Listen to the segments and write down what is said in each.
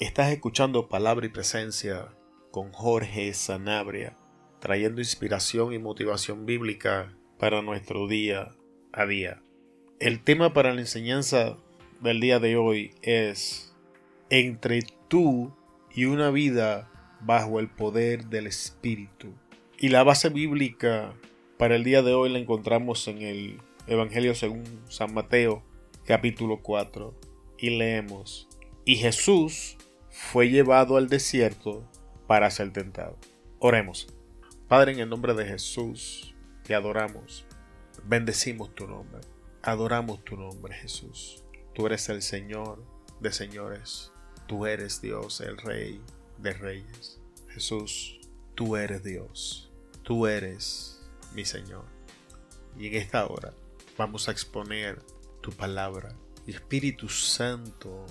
Estás escuchando Palabra y Presencia con Jorge Sanabria, trayendo inspiración y motivación bíblica para nuestro día a día. El tema para la enseñanza del día de hoy es entre tú y una vida bajo el poder del Espíritu. Y la base bíblica para el día de hoy la encontramos en el Evangelio según San Mateo, capítulo 4, y leemos, y Jesús fue llevado al desierto para ser tentado. Oremos. Padre, en el nombre de Jesús, te adoramos, bendecimos tu nombre, adoramos tu nombre, Jesús. Tú eres el Señor de señores, tú eres Dios, el Rey de reyes. Jesús, tú eres Dios, tú eres mi Señor. Y en esta hora vamos a exponer tu palabra. Espíritu Santo,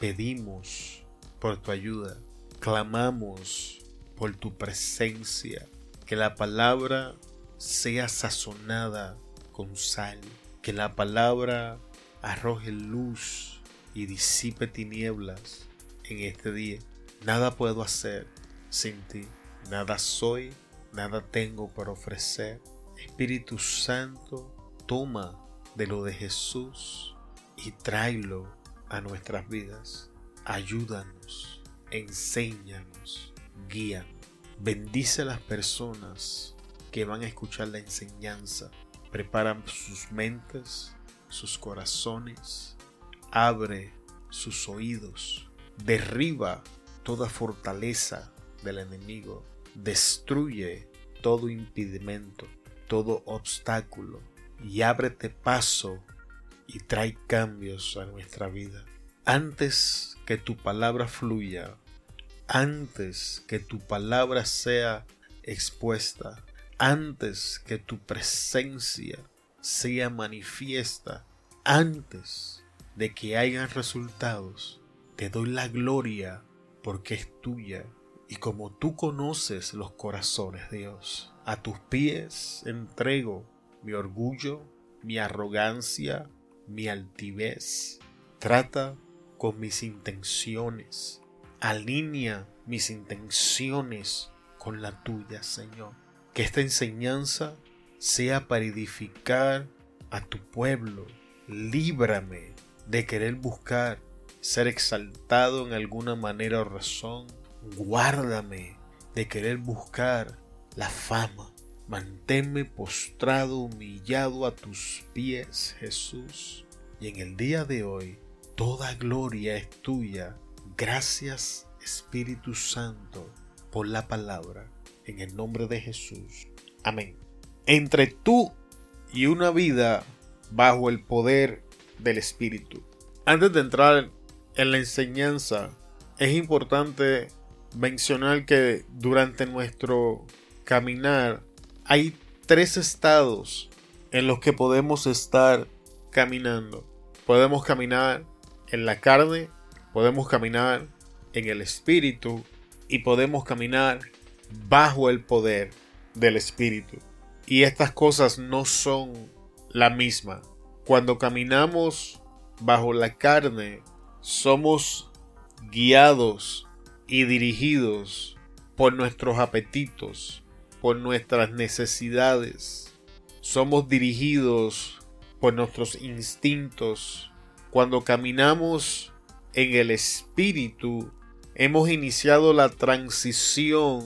pedimos por tu ayuda, clamamos por tu presencia, que la palabra sea sazonada con sal, que la palabra arroje luz y disipe tinieblas en este día. Nada puedo hacer sin ti, nada soy, nada tengo para ofrecer. Espíritu Santo, toma de lo de Jesús y tráelo a nuestras vidas. Ayúdanos, enséñanos, guíanos. Bendice a las personas que van a escuchar la enseñanza. Prepara sus mentes, sus corazones. Abre sus oídos. Derriba toda fortaleza del enemigo. Destruye todo impedimento, todo obstáculo y ábrete paso y trae cambios a nuestra vida. Antes que tu palabra fluya, antes que tu palabra sea expuesta, antes que tu presencia sea manifiesta, antes de que hayan resultados, te doy la gloria porque es tuya. Y como tú conoces los corazones, Dios, a tus pies entrego mi orgullo, mi arrogancia, mi altivez. Trata con mis intenciones. Alinea mis intenciones con la tuya, Señor. Que esta enseñanza sea para edificar a tu pueblo. Líbrame de querer buscar ser exaltado en alguna manera o razón. Guárdame de querer buscar la fama. Manténme postrado, humillado a tus pies, Jesús. Y en el día de hoy, toda gloria es tuya. Gracias, Espíritu Santo, por la palabra. En el nombre de Jesús. Amén. Entre tú y una vida bajo el poder del Espíritu. Antes de entrar en la enseñanza, es importante mencionar que durante nuestro caminar hay tres estados en los que podemos estar caminando. Podemos caminar en la carne, podemos caminar en el espíritu y podemos caminar bajo el poder del espíritu. Y estas cosas no son la misma. Cuando caminamos bajo la carne, somos guiados y dirigidos por nuestros apetitos, por nuestras necesidades. Somos dirigidos por nuestros instintos. Cuando caminamos en el espíritu, hemos iniciado la transición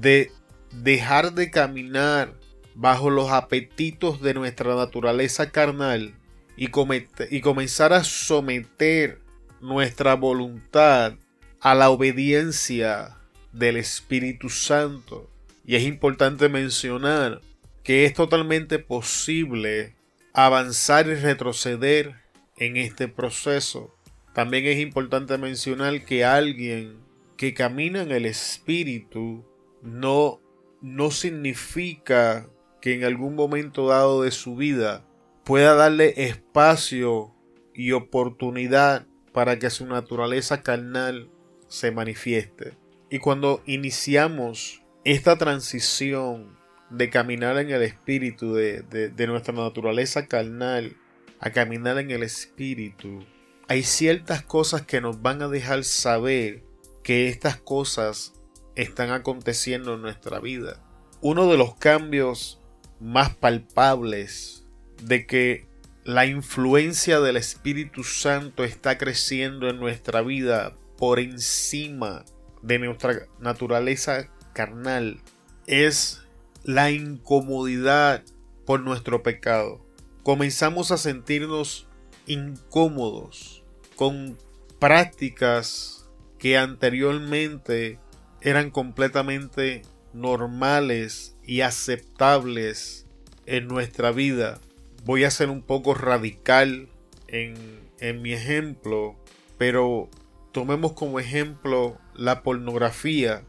de dejar de caminar bajo los apetitos de nuestra naturaleza carnal y, comenzar a someter nuestra voluntad a la obediencia del Espíritu Santo. Y es importante mencionar que es totalmente posible avanzar y retroceder en este proceso. También es importante mencionar que alguien que camina en el Espíritu no, no significa que en algún momento dado de su vida pueda darle espacio y oportunidad para que su naturaleza carnal se manifieste. Y cuando iniciamos esta transición de caminar en el espíritu, de, nuestra naturaleza carnal, a caminar en el espíritu, hay ciertas cosas que nos van a dejar saber que estas cosas están aconteciendo en nuestra vida. Uno de los cambios más palpables de que la influencia del Espíritu Santo está creciendo en nuestra vida por encima de nuestra naturaleza carnal es la incomodidad por nuestro pecado. Comenzamos a sentirnos incómodos con prácticas que anteriormente eran completamente normales y aceptables en nuestra vida. Voy a ser un poco radical en, en mi ejemplo, pero tomemos como ejemplo la pornografía,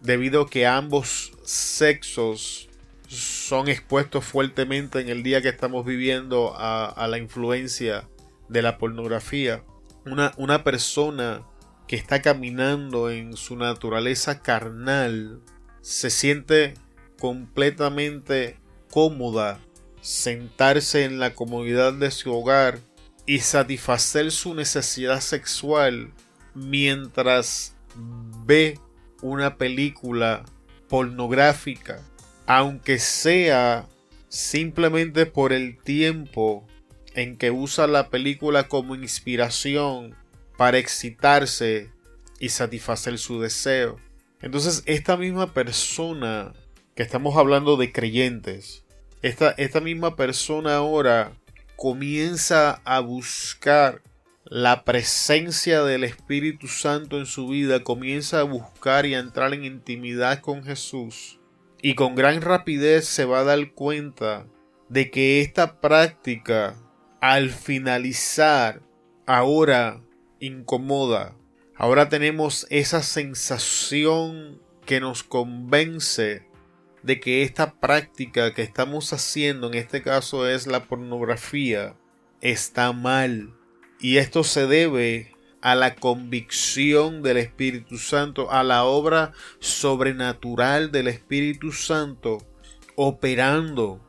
debido a que ambos sexos son expuestos fuertemente en el día que estamos viviendo a, la influencia de la pornografía. Una, una persona que está caminando en su naturaleza carnal se siente completamente cómoda sentarse en la comodidad de su hogar y satisfacer su necesidad sexual mientras ve una película pornográfica aunque sea simplemente por el tiempo en que usa la película como inspiración para excitarse y satisfacer su deseo. Entonces esta misma persona que estamos hablando de creyentes, esta, esta misma persona ahora comienza a buscar la presencia del Espíritu Santo en su vida, comienza a buscar y a entrar en intimidad con Jesús y con gran rapidez se va a dar cuenta de que esta práctica al finalizar ahora incomoda. Ahora tenemos esa sensación que nos convence de que esta práctica que estamos haciendo, en este caso es la pornografía, está mal. Y esto se debe a la convicción del Espíritu Santo, a la obra sobrenatural del Espíritu Santo operando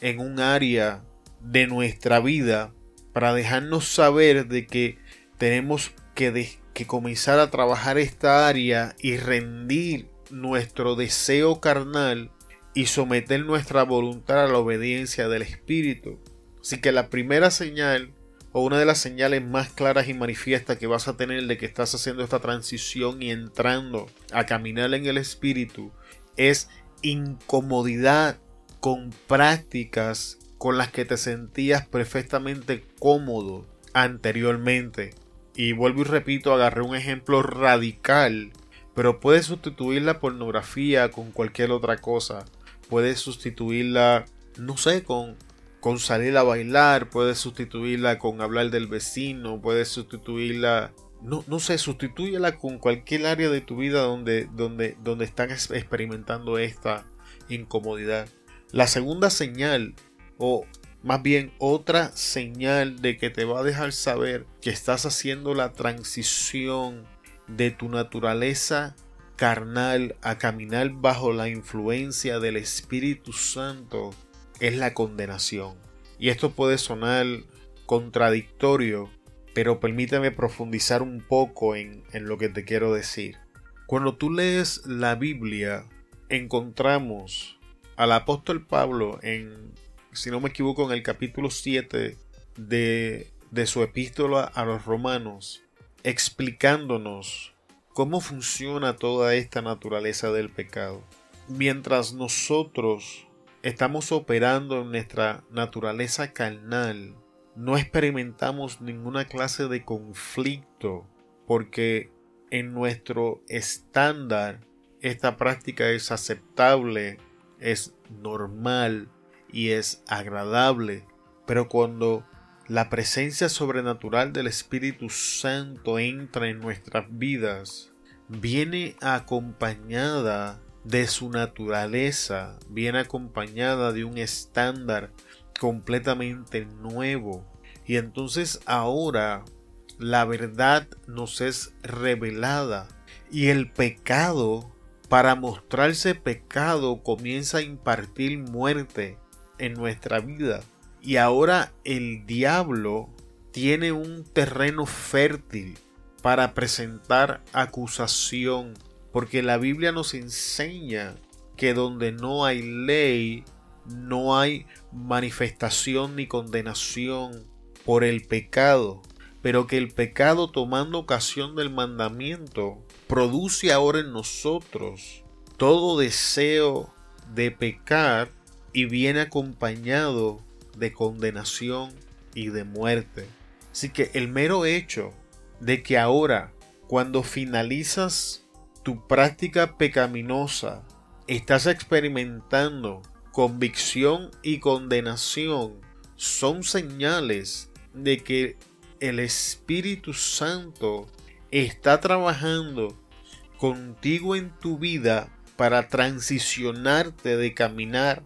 en un área de nuestra vida para dejarnos saber de que tenemos que, que comenzar a trabajar esta área y rendir nuestro deseo carnal y someter nuestra voluntad a la obediencia del Espíritu. Así que la primera señal o una de las señales más claras y manifiestas que vas a tener de que estás haciendo esta transición y entrando a caminar en el espíritu es incomodidad con prácticas con las que te sentías perfectamente cómodo anteriormente. Y vuelvo y repito, agarré un ejemplo radical, pero puedes sustituir la pornografía con cualquier otra cosa. Puedes sustituirla, no sé, con con salir a bailar, puedes sustituirla con hablar del vecino, puedes sustituirla, no, no sé, sustitúyela con cualquier área de tu vida donde, donde, donde están experimentando esta incomodidad. La segunda señal, o más bien otra señal de que te va a dejar saber que estás haciendo la transición de tu naturaleza carnal a caminar bajo la influencia del Espíritu Santo es la condenación. Y esto puede sonar contradictorio, pero permíteme profundizar un poco en, en lo que te quiero decir. Cuando tú lees la Biblia, encontramos al apóstol Pablo en, si no me equivoco, en el capítulo 7 de, de su epístola a los romanos, explicándonos cómo funciona toda esta naturaleza del pecado. Mientras nosotros estamos operando en nuestra naturaleza carnal, no experimentamos ninguna clase de conflicto porque en nuestro estándar esta práctica es aceptable, es normal y es agradable. Pero cuando la presencia sobrenatural del Espíritu Santo entra en nuestras vidas, viene acompañada de su naturaleza, viene acompañada de un estándar completamente nuevo. Y entonces ahora la verdad nos es revelada y el pecado, para mostrarse pecado, comienza a impartir muerte en nuestra vida. Y ahora el diablo tiene un terreno fértil para presentar acusación, porque la Biblia nos enseña que donde no hay ley, no hay manifestación ni condenación por el pecado, pero que el pecado tomando ocasión del mandamiento produce ahora en nosotros todo deseo de pecar y viene acompañado de condenación y de muerte. Así que el mero hecho de que ahora, cuando finalizas tu práctica pecaminosa, estás experimentando convicción y condenación, son señales de que el Espíritu Santo está trabajando contigo en tu vida para transicionarte de caminar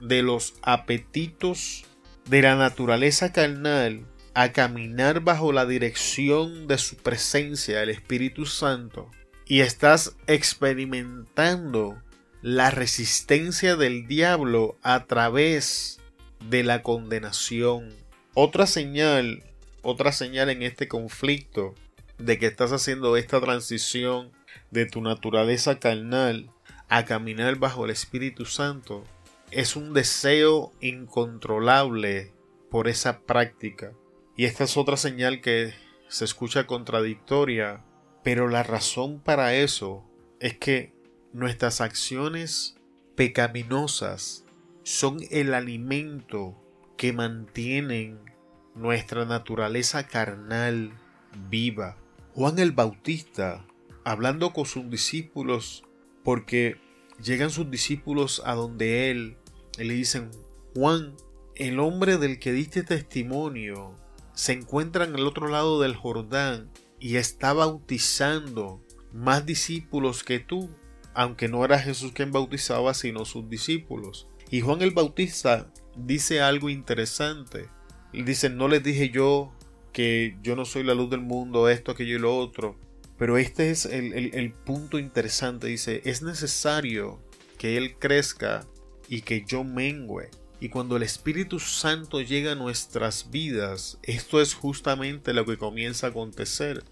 de los apetitos de la naturaleza carnal a caminar bajo la dirección de su presencia, el Espíritu Santo, y estás experimentando la resistencia del diablo a través de la condenación. Otra señal, otra señal en este conflicto de que estás haciendo esta transición de tu naturaleza carnal a caminar bajo el Espíritu Santo es un deseo incontrolable por esa práctica. Y esta es otra señal que se escucha contradictoria, pero la razón para eso es que nuestras acciones pecaminosas son el alimento que mantienen nuestra naturaleza carnal viva. Juan el Bautista, hablando con sus discípulos, porque llegan sus discípulos a donde él y le dicen, Juan, el hombre del que diste testimonio, se encuentra en el otro lado del Jordán y está bautizando más discípulos que tú, aunque no era Jesús quien bautizaba, sino sus discípulos. Y Juan el Bautista dice algo interesante. Dice, no les dije yo que yo no soy la luz del mundo, esto, aquello y lo otro. Pero este es el, el punto interesante. Dice, es necesario que Él crezca y que yo mengüe. Y cuando el Espíritu Santo llega a nuestras vidas, esto es justamente lo que comienza a acontecer.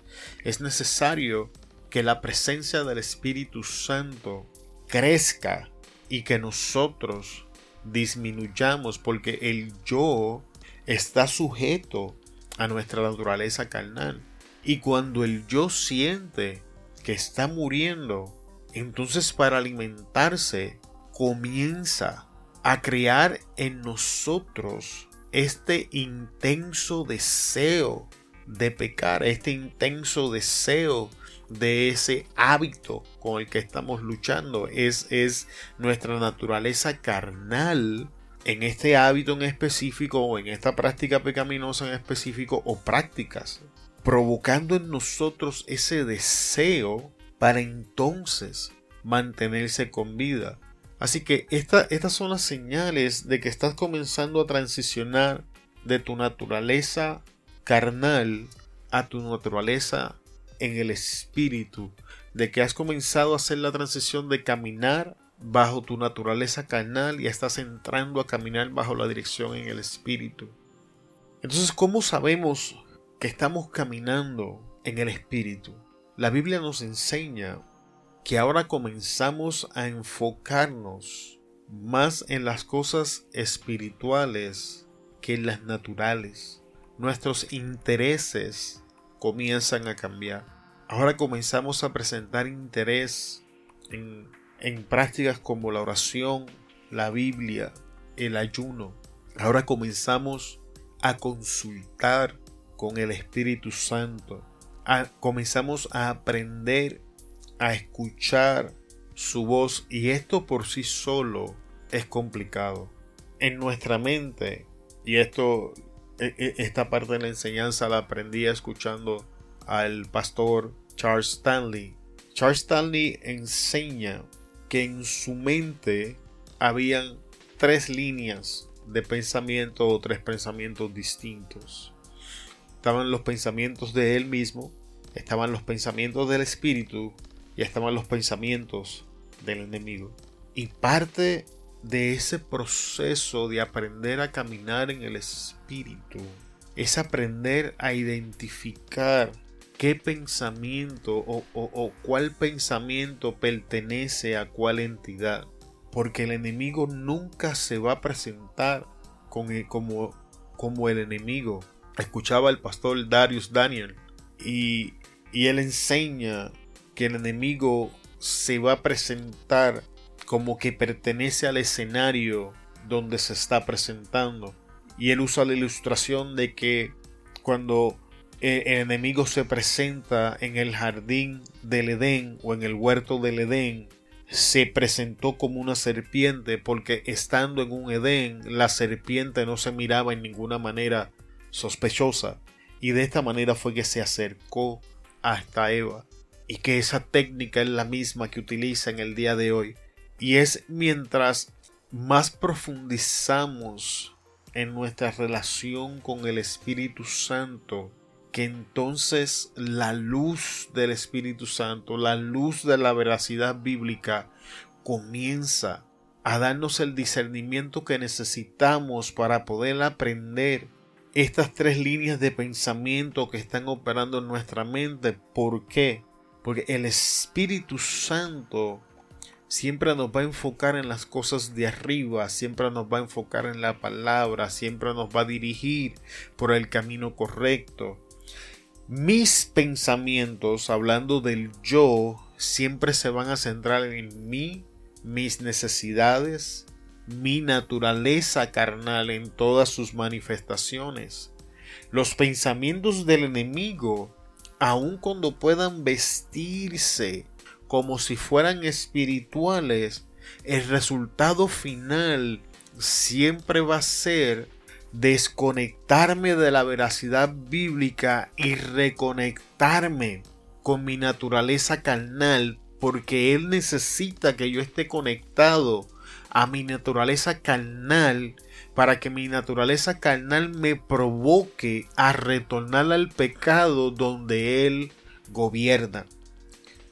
Es necesario que la presencia del Espíritu Santo crezca y que nosotros disminuyamos porque el yo está sujeto a nuestra naturaleza carnal. Y cuando el yo siente que está muriendo, entonces para alimentarse comienza a crear en nosotros este intenso deseo de pecar, este intenso deseo de ese hábito con el que estamos luchando. Es, es nuestra naturaleza carnal en este hábito en específico o en esta práctica pecaminosa en específico o prácticas, provocando en nosotros ese deseo para entonces mantenerse con vida. Así que estas son las señales de que estás comenzando a transicionar de tu naturaleza carnal a tu naturaleza en el espíritu, de que has comenzado a hacer la transición de caminar bajo tu naturaleza carnal y estás entrando a caminar bajo la dirección en el espíritu. Entonces, ¿cómo sabemos que estamos caminando en el espíritu? La Biblia nos enseña que ahora comenzamos a enfocarnos más en las cosas espirituales que en las naturales. Nuestros intereses comienzan a cambiar. Ahora comenzamos a presentar interés en, en prácticas como la oración, la Biblia, el ayuno. Ahora comenzamos a consultar con el Espíritu Santo. comenzamos a aprender a escuchar su voz y esto por sí solo es complicado. En nuestra mente, y esto, e, e, esta parte de la enseñanza la aprendí escuchando al pastor Charles Stanley. Charles Stanley enseña que en su mente habían tres líneas de pensamiento o tres pensamientos distintos. Estaban los pensamientos de él mismo, estaban los pensamientos del espíritu y estaban los pensamientos del enemigo. Y parte de ese proceso de aprender a caminar en el espíritu es aprender a identificar qué pensamiento o, cuál pensamiento pertenece a cuál entidad. Porque el enemigo nunca se va a presentar con como, como el enemigo. Escuchaba al pastor Darius Daniel y, y él enseña que el enemigo se va a presentar como que pertenece al escenario donde se está presentando. Y él usa la ilustración de que cuando el enemigo se presenta en el jardín del Edén o en el huerto del Edén, se presentó como una serpiente porque estando en un Edén la serpiente no se miraba en ninguna manera sospechosa y de esta manera fue que se acercó hasta Eva y que esa técnica es la misma que utiliza en el día de hoy y es mientras más profundizamos en nuestra relación con el Espíritu Santo, que entonces la luz del Espíritu Santo, la luz de la veracidad bíblica, comienza a darnos el discernimiento que necesitamos para poder aprender estas tres líneas de pensamiento que están operando en nuestra mente. ¿Por qué? Porque el Espíritu Santo siempre nos va a enfocar en las cosas de arriba, siempre nos va a enfocar en la palabra, siempre nos va a dirigir por el camino correcto. Mis pensamientos, hablando del yo, siempre se van a centrar en mí, mis necesidades, mi naturaleza carnal en todas sus manifestaciones. Los pensamientos del enemigo, aun cuando puedan vestirse como si fueran espirituales, el resultado final siempre va a ser desconectarme de la veracidad bíblica y reconectarme con mi naturaleza carnal porque Él necesita que yo esté conectado a mi naturaleza carnal para que mi naturaleza carnal me provoque a retornar al pecado donde Él gobierna.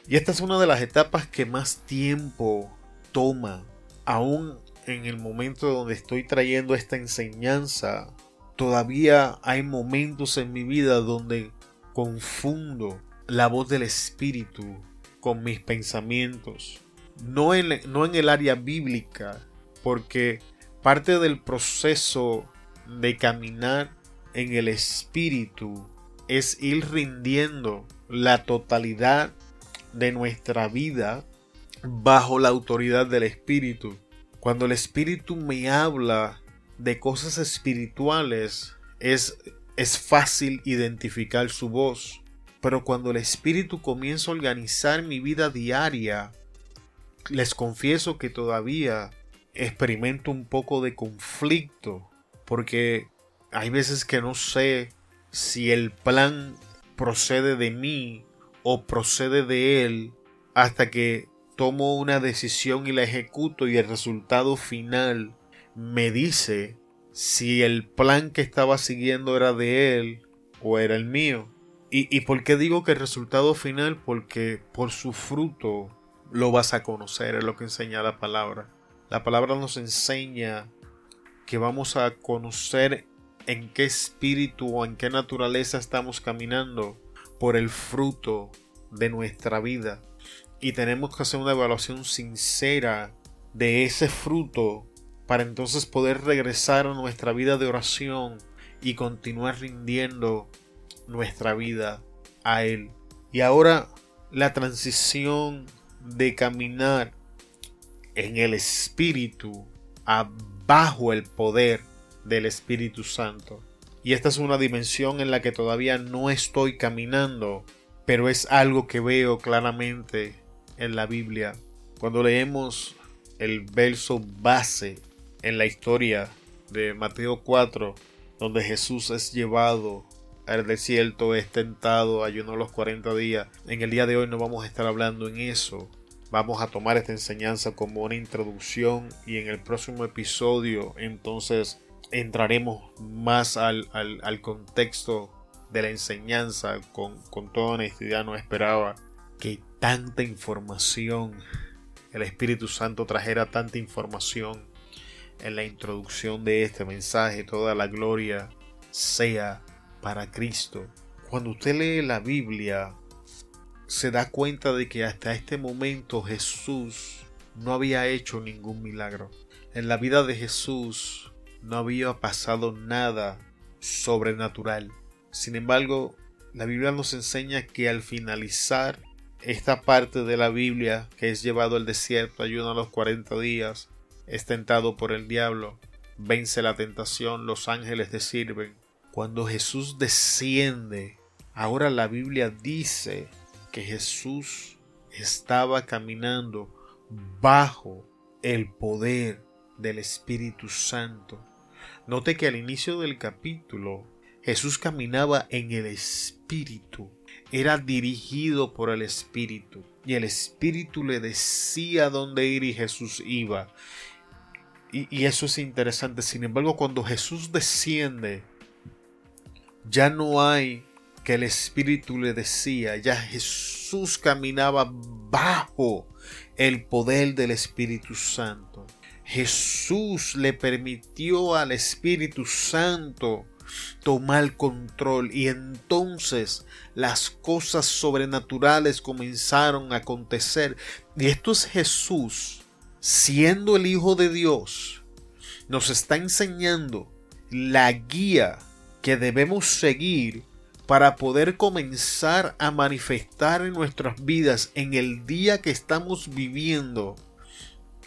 Y esta es una de las etapas que más tiempo toma, aún en el momento donde estoy trayendo esta enseñanza. Todavía hay momentos en mi vida donde confundo la voz del Espíritu con mis pensamientos. No en, no en el área bíblica, porque parte del proceso de caminar en el Espíritu es ir rindiendo la totalidad de nuestra vida bajo la autoridad del Espíritu. Cuando el Espíritu me habla de cosas espirituales, es, es fácil identificar su voz. Pero cuando el Espíritu comienza a organizar mi vida diaria, les confieso que todavía experimento un poco de conflicto, porque hay veces que no sé si el plan procede de mí o procede de él hasta que tomo una decisión y la ejecuto y el resultado final me dice si el plan que estaba siguiendo era de él o era el mío. ¿Y, y por qué digo que el resultado final? Porque por su fruto lo vas a conocer, es lo que enseña la palabra. La palabra nos enseña que vamos a conocer en qué espíritu o en qué naturaleza estamos caminando por el fruto de nuestra vida. Y tenemos que hacer una evaluación sincera de ese fruto para entonces poder regresar a nuestra vida de oración y continuar rindiendo nuestra vida a Él. Y ahora la transición de caminar en el Espíritu abajo el poder del Espíritu Santo. Y esta es una dimensión en la que todavía no estoy caminando, pero es algo que veo claramente en la Biblia. Cuando leemos el verso base en la historia de Mateo 4, donde Jesús es llevado al desierto, es tentado, ayunó los 40 días. En el día de hoy no vamos a estar hablando en eso. Vamos a tomar esta enseñanza como una introducción y en el próximo episodio entonces entraremos más al, al, contexto de la enseñanza con, con toda honestidad. No esperaba que tanta información, el Espíritu Santo trajera tanta información en la introducción de este mensaje. Toda la gloria sea para Cristo. Cuando usted lee la Biblia, se da cuenta de que hasta este momento Jesús no había hecho ningún milagro. En la vida de Jesús no había pasado nada sobrenatural. Sin embargo, la Biblia nos enseña que al finalizar esta parte de la Biblia, que es llevado al desierto, ayuda a los 40 días, es tentado por el diablo, vence la tentación, los ángeles te sirven. Cuando Jesús desciende, ahora la Biblia dice que Jesús estaba caminando bajo el poder del Espíritu Santo. Note que al inicio del capítulo Jesús caminaba en el Espíritu, era dirigido por el Espíritu y el Espíritu le decía dónde ir y Jesús iba. Y, y, eso es interesante. Sin embargo, cuando Jesús desciende, ya no hay que el Espíritu le decía, ya Jesús caminaba bajo el poder del Espíritu Santo. Jesús le permitió al Espíritu Santo tomar control y entonces las cosas sobrenaturales comenzaron a acontecer. Y esto es Jesús, siendo el Hijo de Dios, nos está enseñando la guía que debemos seguir para poder comenzar a manifestar en nuestras vidas en el día que estamos viviendo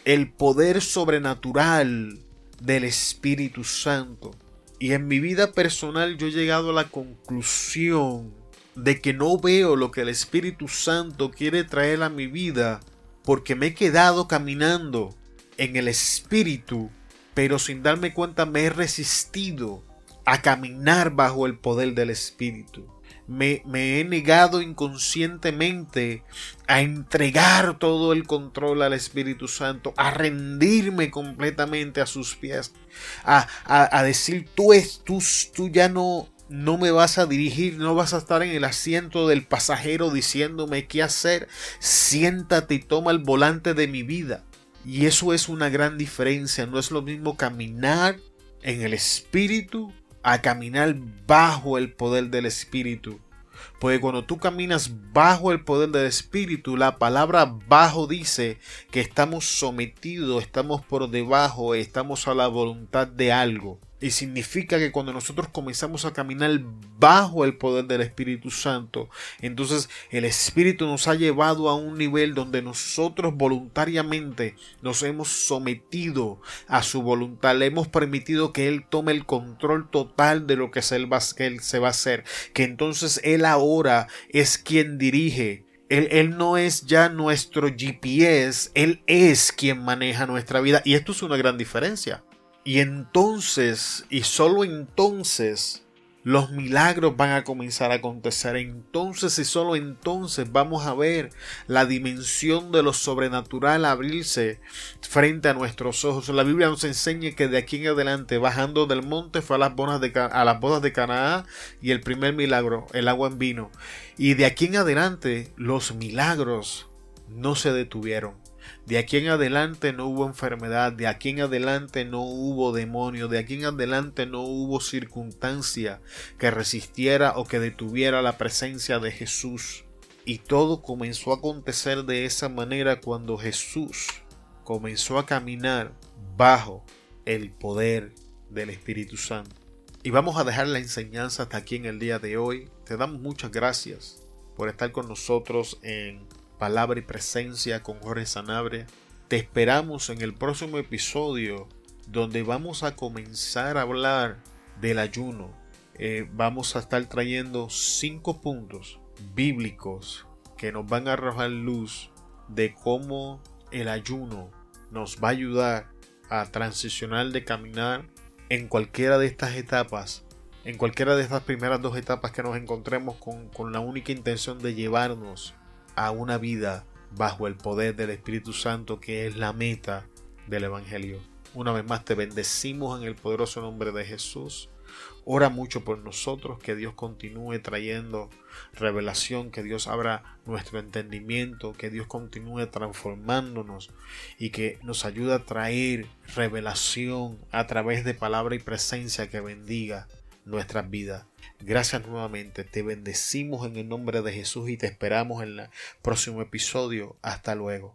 el poder sobrenatural del Espíritu Santo. Y en mi vida personal yo he llegado a la conclusión de que no veo lo que el Espíritu Santo quiere traer a mi vida porque me he quedado caminando en el Espíritu, pero sin darme cuenta me he resistido a caminar bajo el poder del Espíritu. Me, he negado inconscientemente a entregar todo el control al Espíritu Santo, a rendirme completamente a sus pies, a, a, a decir, tú, es, tú, tú ya no, no me vas a dirigir, no vas a estar en el asiento del pasajero diciéndome qué hacer, siéntate y toma el volante de mi vida. Y eso es una gran diferencia, no es lo mismo caminar en el Espíritu a caminar bajo el poder del Espíritu. Porque cuando tú caminas bajo el poder del Espíritu, la palabra bajo dice que estamos sometidos, estamos por debajo, estamos a la voluntad de algo. Y significa que cuando nosotros comenzamos a caminar bajo el poder del Espíritu Santo, entonces el Espíritu nos ha llevado a un nivel donde nosotros voluntariamente nos hemos sometido a su voluntad, le hemos permitido que Él tome el control total de lo que, él se va a hacer, que entonces Él ahora es quien dirige él, él, no es ya nuestro GPS, Él es quien maneja nuestra vida. Y esto es una gran diferencia. Y entonces, y solo entonces, los milagros van a comenzar a acontecer. Entonces y solo entonces vamos a ver la dimensión de lo sobrenatural abrirse frente a nuestros ojos. La Biblia nos enseña que de aquí en adelante, bajando del monte, fue a las bodas de, a las bodas de Canaá y el primer milagro, el agua en vino. Y de aquí en adelante, los milagros no se detuvieron. De aquí en adelante no hubo enfermedad, de aquí en adelante no hubo demonio, de aquí en adelante no hubo circunstancia que resistiera o que detuviera la presencia de Jesús. Y todo comenzó a acontecer de esa manera cuando Jesús comenzó a caminar bajo el poder del Espíritu Santo. Y vamos a dejar la enseñanza hasta aquí en el día de hoy. Te damos muchas gracias por estar con nosotros en palabra y presencia con Jorge Sanabria. Te esperamos en el próximo episodio donde vamos a comenzar a hablar del ayuno. Eh, vamos a estar trayendo cinco puntos bíblicos que nos van a arrojar luz de cómo el ayuno nos va a ayudar a transicionar de caminar en cualquiera de estas etapas, en cualquiera de estas primeras dos etapas que nos encontremos con, con la única intención de llevarnos a una vida bajo el poder del Espíritu Santo que es la meta del Evangelio. Una vez más te bendecimos en el poderoso nombre de Jesús. Ora mucho por nosotros, que Dios continúe trayendo revelación, que Dios abra nuestro entendimiento, que Dios continúe transformándonos y que nos ayude a traer revelación a través de palabra y presencia que bendiga nuestras vidas. Gracias nuevamente, te bendecimos en el nombre de Jesús y te esperamos en el próximo episodio. Hasta luego.